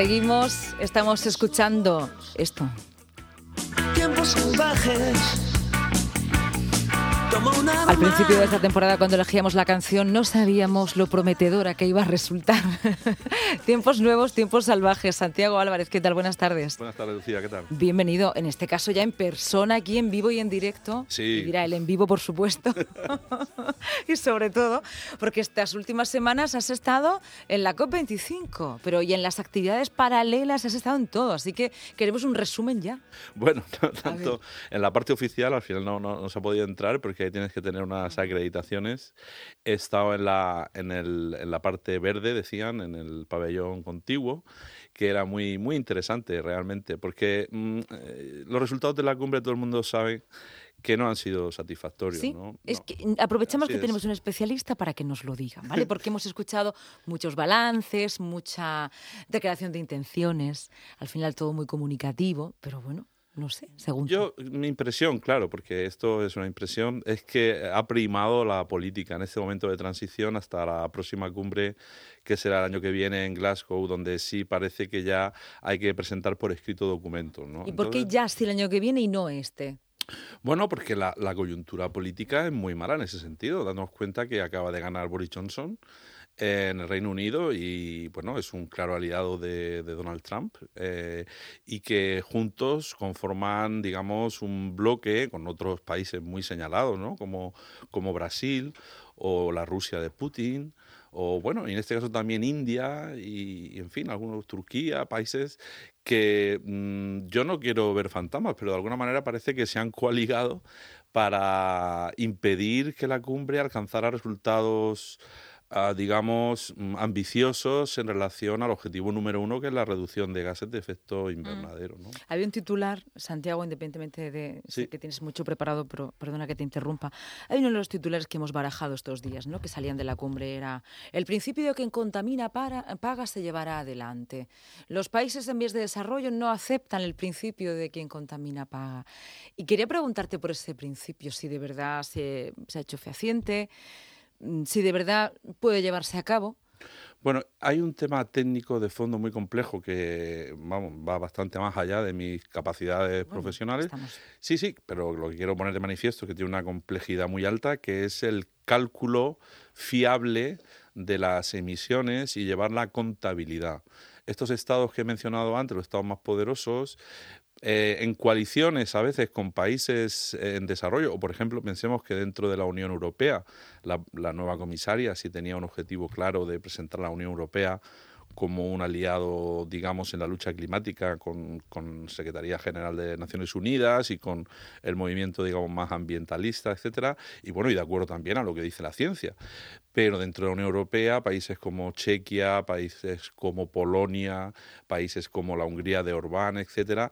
Seguimos, estamos escuchando esto. Tiempos salvajes. Al principio de esta temporada, cuando elegíamos la canción, no sabíamos lo prometedora que iba a resultar. tiempos nuevos, tiempos salvajes. Santiago Álvarez, ¿qué tal? Buenas tardes. Buenas tardes, Lucía, ¿qué tal? Bienvenido, en este caso ya en persona, aquí en vivo y en directo. Sí. Y dirá el en vivo, por supuesto. y sobre todo, porque estas últimas semanas has estado en la COP25, pero y en las actividades paralelas has estado en todo. Así que queremos un resumen ya. Bueno, no tanto en la parte oficial, al final no, no, no se ha podido entrar porque ahí tienes que tener unas acreditaciones. He estado en la, en, el, en la parte verde, decían, en el pabellón contiguo, que era muy, muy interesante realmente, porque mm, eh, los resultados de la cumbre todo el mundo sabe que no han sido satisfactorios. Sí, ¿no? es No. que aprovechamos Así que es. tenemos un especialista para que nos lo diga, ¿vale? Porque hemos escuchado muchos balances, mucha declaración de intenciones, al final todo muy comunicativo, pero bueno, no sé, según tú. Yo, mi impresión, claro, porque esto es una impresión, es que ha primado la política en este momento de transición hasta la próxima cumbre que será el año que viene en Glasgow, donde sí parece que ya hay que presentar por escrito documentos. ¿no? ¿Y por qué ya si el año que viene y no este? Bueno, porque la, la coyuntura política es muy mala en ese sentido. Dándonos cuenta que acaba de ganar Boris Johnson en el Reino Unido y bueno, es un claro aliado de, Donald Trump eh, y que juntos conforman, digamos, un bloque con otros países muy señalados, ¿no? Como, como Brasil o la Rusia de Putin o bueno, y en este caso también India y, y, en fin, algunos Turquía, países que mm, yo no quiero ver fantasmas, pero de alguna manera parece que se han coaligado para impedir que la cumbre alcanzara resultados digamos, mm, ambiciosos en relación al objetivo número uno, que es la reducción de gases de efecto invernadero. ¿no? Había un titular, Santiago, independientemente de sé Sí. que tienes mucho preparado, pero perdona que te interrumpa. Hay uno de los titulares que hemos barajado estos días, ¿no? que salían de la cumbre, era el principio de quien contamina para, paga se llevará adelante. Los países en vías de desarrollo no aceptan el principio de quien contamina paga. Y quería preguntarte por ese principio, si de verdad se, se ha hecho fehaciente, mm, si de verdad puede llevarse a cabo. Bueno, hay un tema técnico de fondo muy complejo que vamos, va bastante más allá de mis capacidades Bueno, profesionales. estamos- Sí, sí, pero lo que quiero poner de manifiesto es que tiene una complejidad muy alta, que es el cálculo fiable de las emisiones y llevar la contabilidad. Estos estados que he mencionado antes, los estados más poderosos, eh, en coaliciones a veces con países eh, en desarrollo, o por ejemplo, pensemos que dentro de la Unión Europea, la, nueva comisaria sí tenía un objetivo claro de presentar a la Unión Europea como un aliado, digamos, en la lucha climática con, con Secretaría General de Naciones Unidas y con el movimiento, digamos, más ambientalista, etcétera. Y bueno, y de acuerdo también a lo que dice la ciencia. Pero dentro de la Unión Europea, países como Chequia, países como Polonia, países como la Hungría de Orbán, etcétera,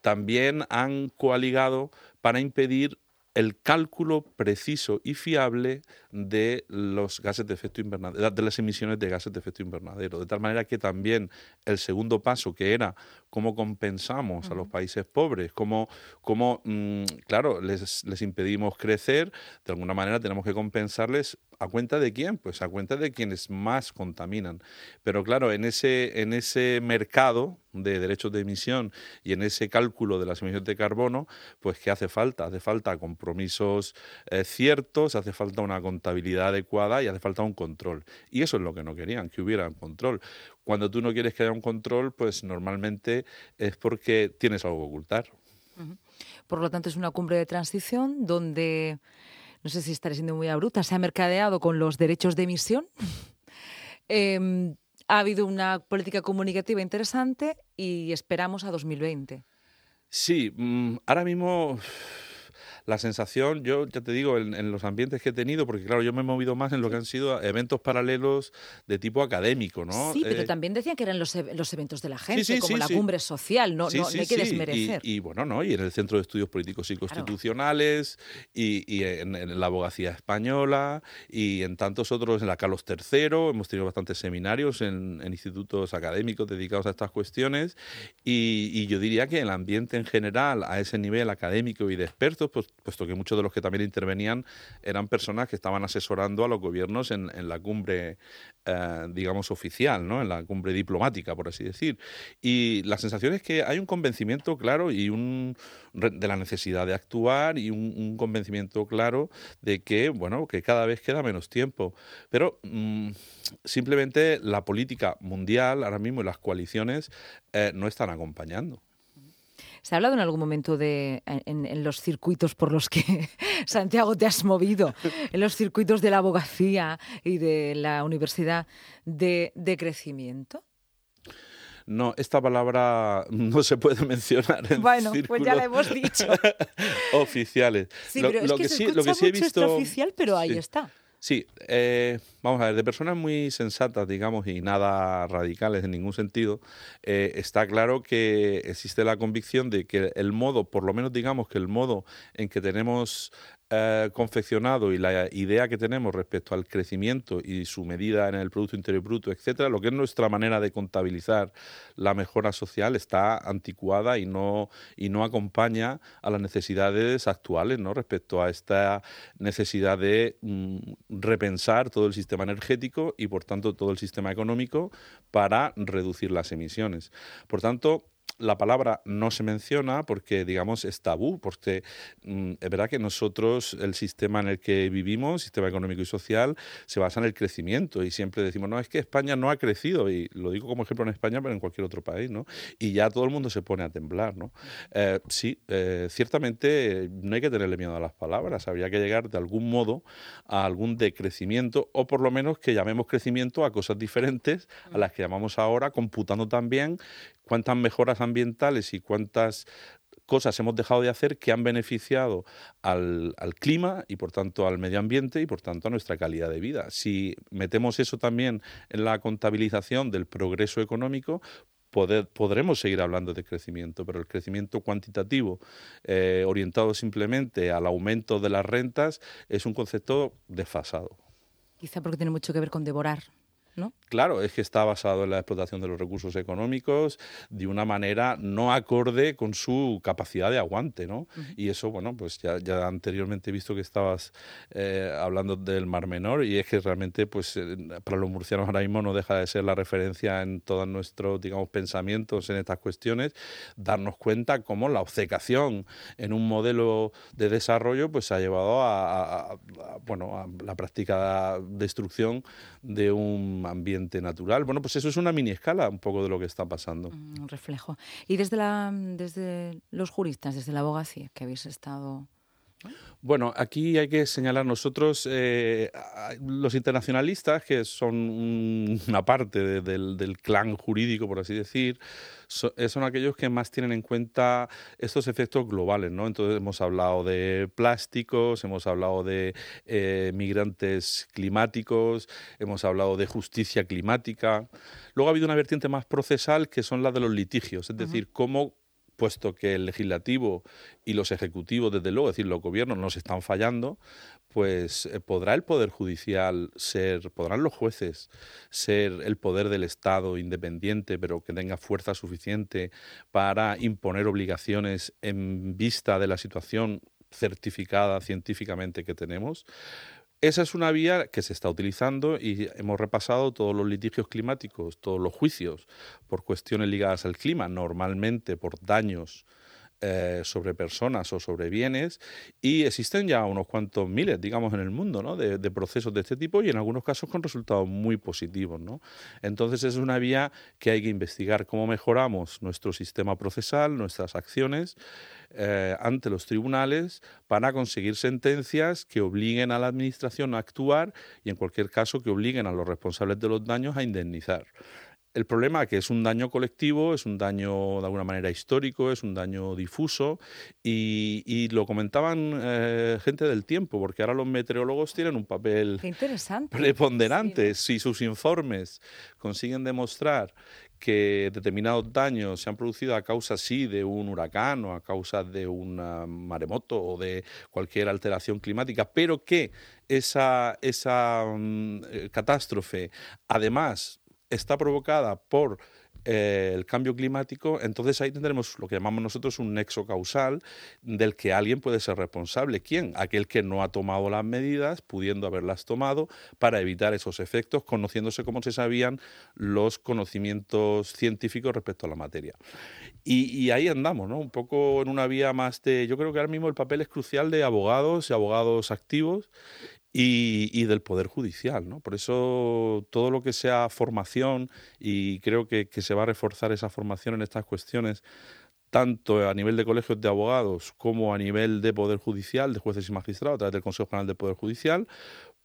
también han coaligado para impedir el cálculo preciso y fiable de los gases de efecto invernadero, de las emisiones de gases de efecto invernadero, de tal manera que también el segundo paso, que era cómo compensamos a los países pobres, cómo, cómo mm, claro, les, les impedimos crecer, de alguna manera tenemos que compensarles a cuenta de quién, pues a cuenta de quienes más contaminan. Pero claro, en ese, en ese mercado de derechos de emisión y en ese cálculo de las emisiones de carbono, pues ¿qué hace falta? Hace falta compromisos eh, ciertos, hace falta una contabilidad adecuada y hace falta un control. Y eso es lo que no querían, que hubiera un control. Cuando tú no quieres que haya un control, pues normalmente es porque tienes algo que ocultar. Por lo tanto, es una cumbre de transición donde, no sé si estaré siendo muy abrupta, se ha mercadeado con los derechos de emisión. Em, ha habido una política comunicativa interesante y esperamos a 2020. Sí, mm, ahora mismo la sensación, yo ya te digo, en, en los ambientes que he tenido, porque claro, yo me he movido más en lo que han sido eventos paralelos de tipo académico, ¿no? Sí, pero Eh, también decían que eran los, e- los eventos de la gente, sí, como sí, la sí. cumbre social, no, Sí, no, hay que y- desmerecer. Y, bueno, ¿no? Y en el Centro de Estudios Políticos y Constitucionales, y, y en, en la abogacía española, y en tantos otros, en la Carlos III, hemos tenido bastantes seminarios en, en institutos académicos dedicados a estas cuestiones, y, y yo diría que el ambiente en general, a ese nivel académico y de expertos, pues, puesto que muchos de los que también intervenían eran personas que estaban asesorando a los gobiernos en, la cumbre, eh, digamos, oficial, ¿no? en la cumbre diplomática, por así decir. Y la sensación es que hay un convencimiento claro y un de la necesidad de actuar y un, convencimiento claro de que, bueno, que cada vez queda menos tiempo. Pero mm, simplemente la política mundial ahora mismo y las coaliciones eh, no están acompañando. ¿Se ha hablado en algún momento de en, los circuitos por los que Santiago te has movido, en los circuitos de la abogacía y de la universidad, de, crecimiento? No, esta palabra no se puede mencionar en Bueno, pues ya la hemos dicho. oficiales. Sí, pero es que, se lo que sí he visto... oficial, pero ahí está. Sí, eh, vamos a ver, de personas muy sensatas, digamos, y nada radicales en ningún sentido, eh, está claro que existe la convicción de que el modo, por lo menos digamos que el modo en que tenemos eh, confeccionado y la idea que tenemos respecto al crecimiento y su medida en el Producto Interior Bruto, etcétera, lo que es nuestra manera de contabilizar la mejora social está anticuada y no, y no acompaña a las necesidades actuales ¿no? respecto a esta necesidad de mm, repensar todo el sistema energético y, por tanto, todo el sistema económico para reducir las emisiones. Por tanto, la palabra no se menciona porque, digamos, es tabú, porque mm, es verdad que nosotros, el sistema en el que vivimos, sistema económico y social, se basa en el crecimiento y siempre decimos, no, es que España no ha crecido, y lo digo como ejemplo en España, pero en cualquier otro país, ¿no? Y ya todo el mundo se pone a temblar, ¿no? Eh, sí, eh, ciertamente no hay que tenerle miedo a las palabras, habría que llegar de algún modo a algún decrecimiento, o por lo menos que llamemos crecimiento a cosas diferentes a las que llamamos ahora, computando también cuántas mejoras ambientales y cuántas cosas hemos dejado de hacer que han beneficiado al, clima y por tanto al medio ambiente y por tanto a nuestra calidad de vida. Si metemos eso también en la contabilización del progreso económico, podremos seguir hablando de crecimiento, pero el crecimiento cuantitativo eh, orientado simplemente al aumento de las rentas es un concepto desfasado. Quizá porque tiene mucho que ver con devorar Claro, es que está basado en la explotación de los recursos económicos de una manera no acorde con su capacidad de aguante, ¿no? Y eso, bueno, pues ya, ya anteriormente he visto que estabas eh, hablando del Mar Menor y es que realmente, pues eh, para los murcianos ahora mismo no deja de ser la referencia en todos nuestros, digamos, pensamientos en estas cuestiones, darnos cuenta cómo la obcecación en un modelo de desarrollo, pues ha llevado a, bueno, a la práctica destrucción de un ambiente natural. Bueno, pues eso es una mini escala un poco de lo que está pasando. Mm, un reflejo. Y desde, la, desde los juristas, desde la abogacía que habéis estado bueno, aquí hay que señalar nosotros, eh, los internacionalistas, que son una parte del, clan jurídico, por así decir, eh, son aquellos que más tienen en cuenta estos efectos globales, ¿no? Entonces hemos hablado de plásticos, hemos hablado de eh, migrantes climáticos, hemos hablado de justicia climática. Luego ha habido una vertiente más procesal que son las de los litigios, es decir, cómo puesto que el legislativo y los ejecutivos, desde luego, es decir, los gobiernos nos están fallando, pues eh, podrá el Poder Judicial ser, podrán los jueces ser el poder del Estado independiente, pero que tenga fuerza suficiente para imponer obligaciones en vista de la situación certificada científicamente que tenemos. Esa es una vía que se está utilizando y hemos repasado todos los litigios climáticos, todos los juicios por cuestiones ligadas al clima, normalmente por daños eh, sobre personas o sobre bienes y existen ya unos cuantos miles, digamos, en el mundo ¿no? de, procesos de este tipo y en algunos casos con resultados muy positivos. ¿no? Entonces es una vía que hay que investigar cómo mejoramos nuestro sistema procesal, nuestras acciones eh, ante los tribunales para conseguir sentencias que obliguen a la Administración a actuar y en cualquier caso que obliguen a los responsables de los daños a indemnizar. El problema es que es un daño colectivo, es un daño de alguna manera histórico, es un daño difuso y, lo comentaban eh, gente del tiempo, porque ahora los meteorólogos tienen un papel preponderante. Si sus informes consiguen demostrar que determinados daños se han producido a causa, sí, de un huracán o a causa de un maremoto o de cualquier alteración climática, pero que esa, esa mm, eh, catástrofe además está provocada por eh, el cambio climático, entonces ahí tendremos lo que llamamos nosotros un nexo causal del que alguien puede ser responsable. ¿Quién? Aquel que no ha tomado las medidas, pudiendo haberlas tomado, para evitar esos efectos, conociéndose como se sabían los conocimientos científicos respecto a la materia. Y, ahí andamos, ¿no? Un poco en una vía más de. Yo creo que ahora mismo el papel es crucial de abogados y abogados activos y, del Poder Judicial. ¿no? Por eso todo lo que sea formación, y creo que, que, se va a reforzar esa formación en estas cuestiones, tanto a nivel de colegios de abogados como a nivel de Poder Judicial, de jueces y magistrados, a través del Consejo General del Poder Judicial,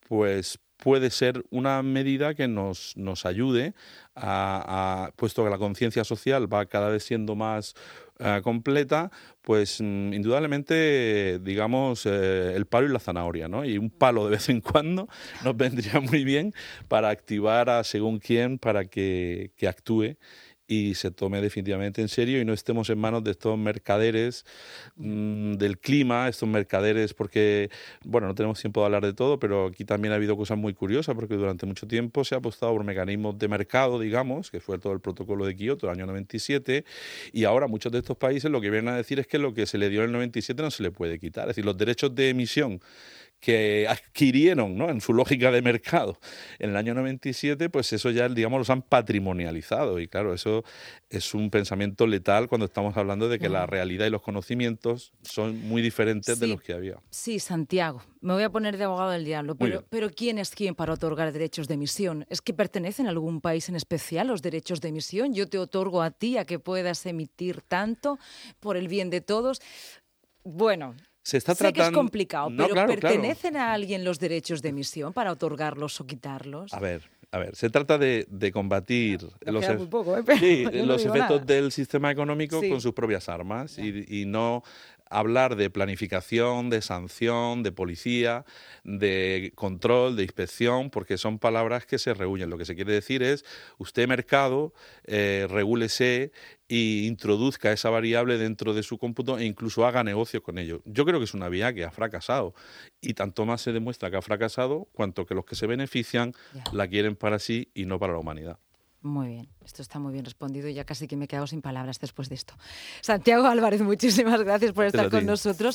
pues puede ser una medida que nos, nos ayude puesto que la conciencia social va cada vez siendo más eh, completa, pues mm, indudablemente, digamos, eh, el palo y la zanahoria, ¿no? Y un palo de vez en cuando nos vendría muy bien para activar a según quién para que, que actúe y se tome definitivamente en serio y no estemos en manos de estos mercaderes mm, del clima, estos mercaderes, porque, bueno, no tenemos tiempo de hablar de todo, pero aquí también ha habido cosas muy curiosas, porque durante mucho tiempo se ha apostado por mecanismos de mercado, digamos, que fue todo el protocolo de Kioto del año 97, y ahora muchos de estos países lo que vienen a decir es que lo que se le dio en el 97 no se le puede quitar, es decir, los derechos de emisión que adquirieron ¿no? en su lógica de mercado en el año 97, pues eso ya, digamos, los han patrimonializado. Y claro, eso es un pensamiento letal cuando estamos hablando de que la realidad y los conocimientos son muy diferentes de los que había. Sí, Santiago, me voy a poner de abogado del diablo, pero, pero ¿quién es quién para otorgar derechos de emisión? ¿Es que pertenecen a algún país en especial los derechos de emisión? Yo te otorgo a ti a que puedas emitir tanto por el bien de todos. Bueno, se está sé que es complicado, pero ¿pertenecen a alguien los derechos de emisión para otorgarlos o quitarlos? A ver, a ver, se trata de, combatir los, ¿eh? los efectos del sistema económico con sus propias armas y, y, no hablar de planificación, de sanción, de policía, de control, de inspección, porque son palabras que se reúnen. Lo que se quiere decir es, usted mercado, eh, regúlese e introduzca esa variable dentro de su cómputo e incluso haga negocio con ello. Yo creo que es una vía que ha fracasado y tanto más se demuestra que ha fracasado cuanto que los que se benefician la quieren para sí y no para la humanidad. Muy bien, esto está muy bien respondido y ya casi que me he quedado sin palabras después de esto. Santiago Álvarez, muchísimas gracias por estar con nosotros.